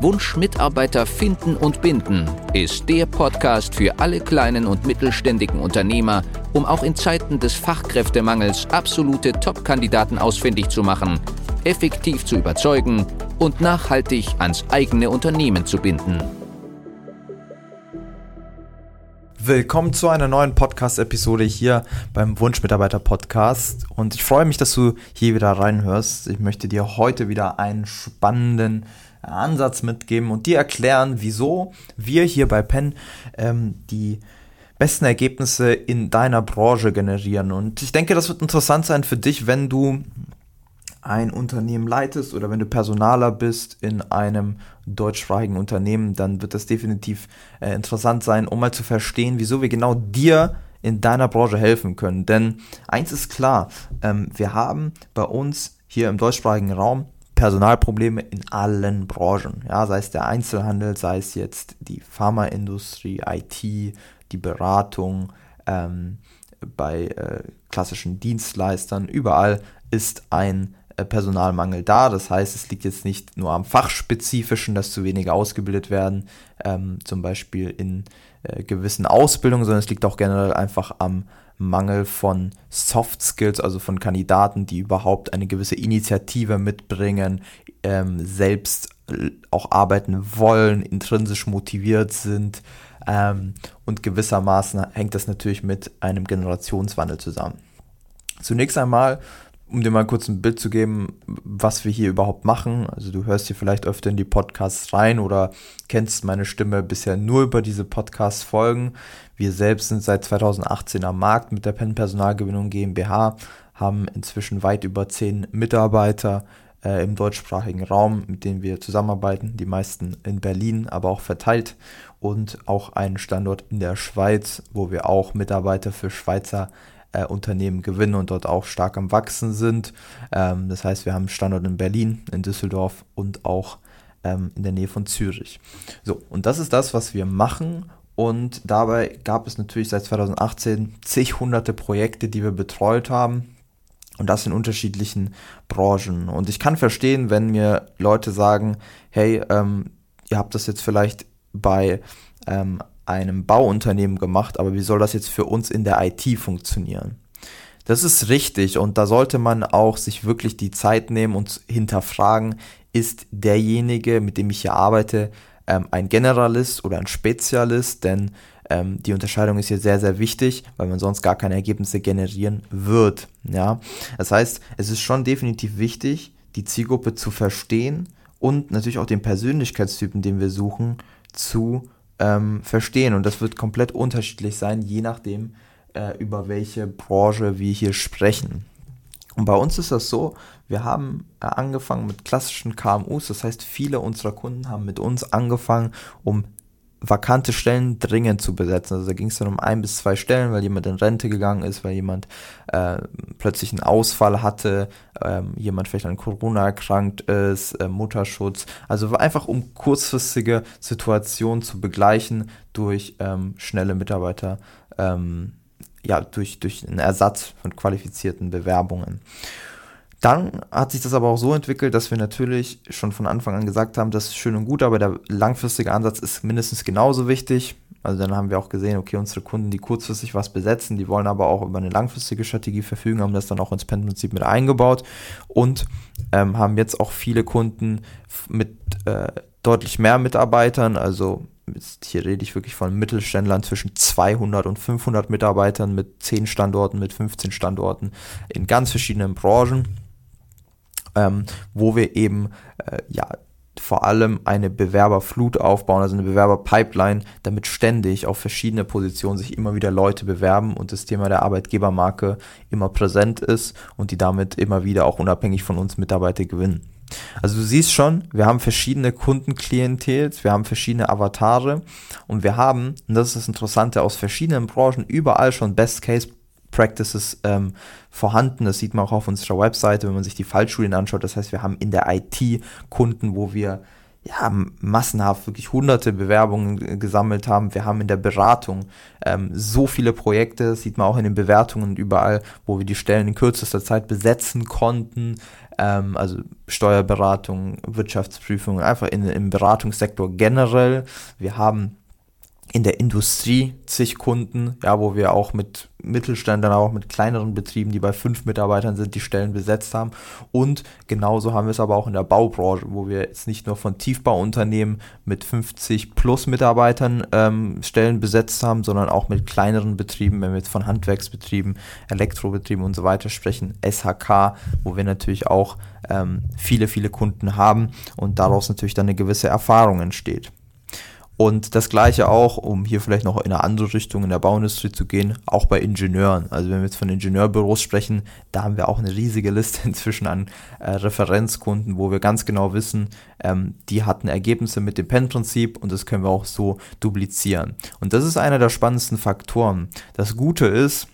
Wunsch Mitarbeiter finden und binden ist der Podcast für alle kleinen und mittelständigen Unternehmer, um auch in Zeiten des Fachkräftemangels absolute Top-Kandidaten ausfindig zu machen, effektiv zu überzeugen und nachhaltig ans eigene Unternehmen zu binden. Willkommen zu einer neuen Podcast-Episode hier beim Wunschmitarbeiter-Podcast. Und ich freue mich, dass du hier wieder reinhörst. Ich möchte dir heute wieder einen spannenden Ansatz mitgeben und dir erklären, wieso wir hier bei Penn ähm, die besten Ergebnisse in deiner Branche generieren. Und ich denke, das wird interessant sein für dich, wenn du ein Unternehmen leitest oder wenn du Personaler bist in einem deutschsprachigen Unternehmen, dann wird das definitiv äh, interessant sein, um mal zu verstehen, wieso wir genau dir in deiner Branche helfen können. Denn eins ist klar, ähm, wir haben bei uns hier im deutschsprachigen Raum Personalprobleme in allen Branchen. Ja, sei es der Einzelhandel, sei es jetzt die Pharmaindustrie, IT, die Beratung, ähm, bei äh, klassischen Dienstleistern, überall ist ein äh, Personalmangel da. Das heißt, es liegt jetzt nicht nur am Fachspezifischen, dass zu wenige ausgebildet werden, ähm, zum Beispiel in äh, gewissen Ausbildungen, sondern es liegt auch generell einfach am Mangel von Soft Skills, also von Kandidaten, die überhaupt eine gewisse Initiative mitbringen, ähm, selbst auch arbeiten wollen, intrinsisch motiviert sind. Ähm, und gewissermaßen hängt das natürlich mit einem Generationswandel zusammen. Zunächst einmal um dir mal kurz ein Bild zu geben, was wir hier überhaupt machen. Also du hörst hier vielleicht öfter in die Podcasts rein oder kennst meine Stimme bisher nur über diese Podcast-Folgen. Wir selbst sind seit 2018 am Markt mit der Penn Personalgewinnung GmbH, haben inzwischen weit über zehn Mitarbeiter äh, im deutschsprachigen Raum, mit denen wir zusammenarbeiten, die meisten in Berlin, aber auch verteilt und auch einen Standort in der Schweiz, wo wir auch Mitarbeiter für Schweizer äh, Unternehmen gewinnen und dort auch stark am Wachsen sind. Ähm, das heißt, wir haben Standort in Berlin, in Düsseldorf und auch ähm, in der Nähe von Zürich. So, und das ist das, was wir machen. Und dabei gab es natürlich seit 2018 zig hunderte Projekte, die wir betreut haben. Und das in unterschiedlichen Branchen. Und ich kann verstehen, wenn mir Leute sagen, hey, ähm, ihr habt das jetzt vielleicht bei ähm, einem Bauunternehmen gemacht, aber wie soll das jetzt für uns in der IT funktionieren? Das ist richtig und da sollte man auch sich wirklich die Zeit nehmen und hinterfragen, ist derjenige, mit dem ich hier arbeite, ähm, ein Generalist oder ein Spezialist, denn ähm, die Unterscheidung ist hier sehr, sehr wichtig, weil man sonst gar keine Ergebnisse generieren wird. Ja? Das heißt, es ist schon definitiv wichtig, die Zielgruppe zu verstehen und natürlich auch den Persönlichkeitstypen, den wir suchen, zu ähm, verstehen. Und das wird komplett unterschiedlich sein, je nachdem, äh, über welche Branche wir hier sprechen. Und bei uns ist das so, wir haben äh, angefangen mit klassischen KMUs, das heißt, viele unserer Kunden haben mit uns angefangen, um vakante Stellen dringend zu besetzen. Also da ging es dann um ein bis zwei Stellen, weil jemand in Rente gegangen ist, weil jemand äh, plötzlich einen Ausfall hatte, ähm, jemand vielleicht an Corona erkrankt ist, äh, Mutterschutz. Also einfach um kurzfristige Situationen zu begleichen durch ähm, schnelle Mitarbeiter, ähm, ja, durch, durch einen Ersatz von qualifizierten Bewerbungen. Dann hat sich das aber auch so entwickelt, dass wir natürlich schon von Anfang an gesagt haben, das ist schön und gut, aber der langfristige Ansatz ist mindestens genauso wichtig. Also dann haben wir auch gesehen, okay, unsere Kunden, die kurzfristig was besetzen, die wollen aber auch über eine langfristige Strategie verfügen, haben das dann auch ins PEN-Prinzip mit eingebaut und ähm, haben jetzt auch viele Kunden mit äh, deutlich mehr Mitarbeitern, also hier rede ich wirklich von Mittelständlern zwischen 200 und 500 Mitarbeitern mit 10 Standorten, mit 15 Standorten in ganz verschiedenen Branchen ähm, wo wir eben äh, ja vor allem eine Bewerberflut aufbauen, also eine Bewerberpipeline, damit ständig auf verschiedene Positionen sich immer wieder Leute bewerben und das Thema der Arbeitgebermarke immer präsent ist und die damit immer wieder auch unabhängig von uns Mitarbeiter gewinnen. Also du siehst schon, wir haben verschiedene Kundenklientels, wir haben verschiedene Avatare und wir haben, und das ist das Interessante, aus verschiedenen Branchen überall schon Best Case Practices ähm, vorhanden. Das sieht man auch auf unserer Webseite, wenn man sich die Fallstudien anschaut. Das heißt, wir haben in der IT Kunden, wo wir ja, massenhaft wirklich hunderte Bewerbungen gesammelt haben. Wir haben in der Beratung ähm, so viele Projekte, das sieht man auch in den Bewertungen überall, wo wir die Stellen in kürzester Zeit besetzen konnten. Ähm, also Steuerberatung, Wirtschaftsprüfung, einfach in, im Beratungssektor generell. Wir haben in der Industrie zig Kunden, ja, wo wir auch mit Mittelständlern, auch mit kleineren Betrieben, die bei fünf Mitarbeitern sind, die Stellen besetzt haben. Und genauso haben wir es aber auch in der Baubranche, wo wir jetzt nicht nur von Tiefbauunternehmen mit 50 plus Mitarbeitern ähm, Stellen besetzt haben, sondern auch mit kleineren Betrieben, wenn wir jetzt von Handwerksbetrieben, Elektrobetrieben und so weiter sprechen, SHK, wo wir natürlich auch ähm, viele, viele Kunden haben und daraus natürlich dann eine gewisse Erfahrung entsteht. Und das gleiche auch, um hier vielleicht noch in eine andere Richtung in der Bauindustrie zu gehen, auch bei Ingenieuren. Also wenn wir jetzt von Ingenieurbüros sprechen, da haben wir auch eine riesige Liste inzwischen an äh, Referenzkunden, wo wir ganz genau wissen, ähm, die hatten Ergebnisse mit dem PEN-Prinzip und das können wir auch so duplizieren. Und das ist einer der spannendsten Faktoren. Das Gute ist,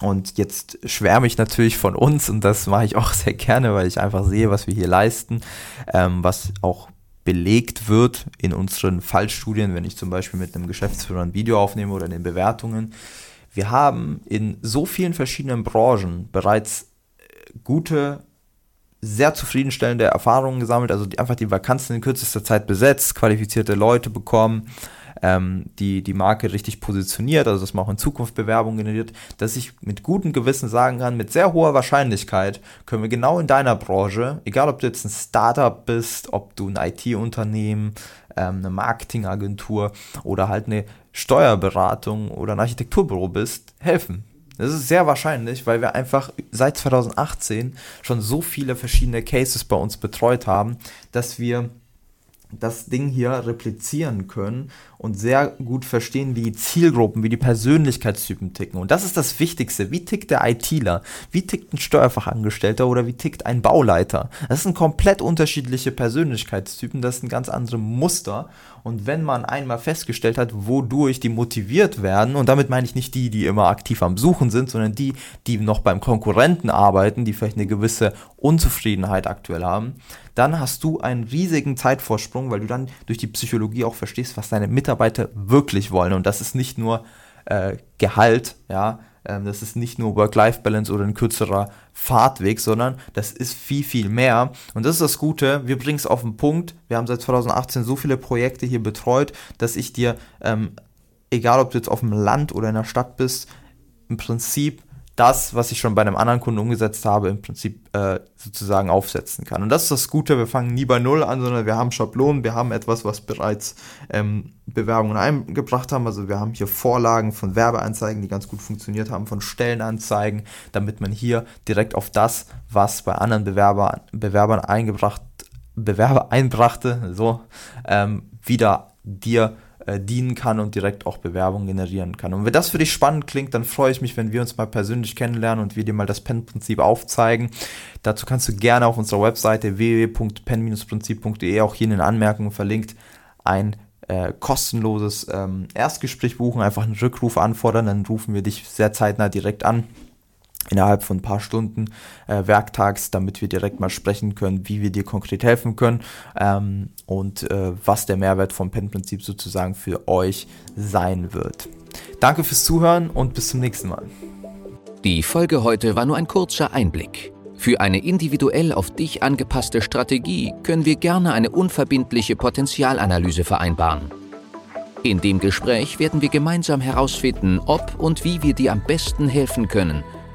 und jetzt schwärme ich natürlich von uns und das mache ich auch sehr gerne, weil ich einfach sehe, was wir hier leisten, ähm, was auch belegt wird in unseren Fallstudien, wenn ich zum Beispiel mit einem Geschäftsführer ein Video aufnehme oder in den Bewertungen. Wir haben in so vielen verschiedenen Branchen bereits äh, gute, sehr zufriedenstellende Erfahrungen gesammelt, also die, einfach die Vakanzen in kürzester Zeit besetzt, qualifizierte Leute bekommen, ähm, die die Marke richtig positioniert, also dass man auch in Zukunft Bewerbungen generiert, dass ich mit gutem Gewissen sagen kann, mit sehr hoher Wahrscheinlichkeit können wir genau in deiner Branche, egal ob du jetzt ein Startup bist, ob du ein IT-Unternehmen, ähm, eine Marketingagentur oder halt eine Steuerberatung oder ein Architekturbüro bist, helfen. Das ist sehr wahrscheinlich, weil wir einfach seit 2018 schon so viele verschiedene Cases bei uns betreut haben, dass wir das Ding hier replizieren können und sehr gut verstehen, wie die Zielgruppen, wie die Persönlichkeitstypen ticken. Und das ist das Wichtigste. Wie tickt der ITler? Wie tickt ein Steuerfachangestellter oder wie tickt ein Bauleiter? Das sind komplett unterschiedliche Persönlichkeitstypen, das sind ganz andere Muster. Und wenn man einmal festgestellt hat, wodurch die motiviert werden, und damit meine ich nicht die, die immer aktiv am Suchen sind, sondern die, die noch beim Konkurrenten arbeiten, die vielleicht eine gewisse Unzufriedenheit aktuell haben, dann hast du einen riesigen Zeitvorsprung, weil du dann durch die Psychologie auch verstehst, was deine Mitarbeiter wirklich wollen. Und das ist nicht nur äh, Gehalt, ja, ähm, das ist nicht nur Work-Life-Balance oder ein kürzerer Fahrtweg, sondern das ist viel, viel mehr. Und das ist das Gute, wir bringen es auf den Punkt. Wir haben seit 2018 so viele Projekte hier betreut, dass ich dir, ähm, egal ob du jetzt auf dem Land oder in der Stadt bist, im Prinzip das, was ich schon bei einem anderen Kunden umgesetzt habe, im Prinzip äh, sozusagen aufsetzen kann. Und das ist das Gute, wir fangen nie bei Null an, sondern wir haben Schablonen, wir haben etwas, was bereits ähm, Bewerbungen eingebracht haben. Also wir haben hier Vorlagen von Werbeanzeigen, die ganz gut funktioniert haben, von Stellenanzeigen, damit man hier direkt auf das, was bei anderen Bewerber, Bewerbern eingebracht, Bewerber einbrachte, so ähm, wieder dir äh, dienen kann und direkt auch Bewerbungen generieren kann. Und wenn das für dich spannend klingt, dann freue ich mich, wenn wir uns mal persönlich kennenlernen und wir dir mal das PEN-Prinzip aufzeigen. Dazu kannst du gerne auf unserer Webseite www.pen-prinzip.de auch hier in den Anmerkungen verlinkt ein äh, kostenloses ähm, Erstgespräch buchen, einfach einen Rückruf anfordern, dann rufen wir dich sehr zeitnah direkt an innerhalb von ein paar Stunden äh, Werktags, damit wir direkt mal sprechen können, wie wir dir konkret helfen können ähm, und äh, was der Mehrwert vom PEN-Prinzip sozusagen für euch sein wird. Danke fürs Zuhören und bis zum nächsten Mal. Die Folge heute war nur ein kurzer Einblick. Für eine individuell auf dich angepasste Strategie können wir gerne eine unverbindliche Potenzialanalyse vereinbaren. In dem Gespräch werden wir gemeinsam herausfinden, ob und wie wir dir am besten helfen können –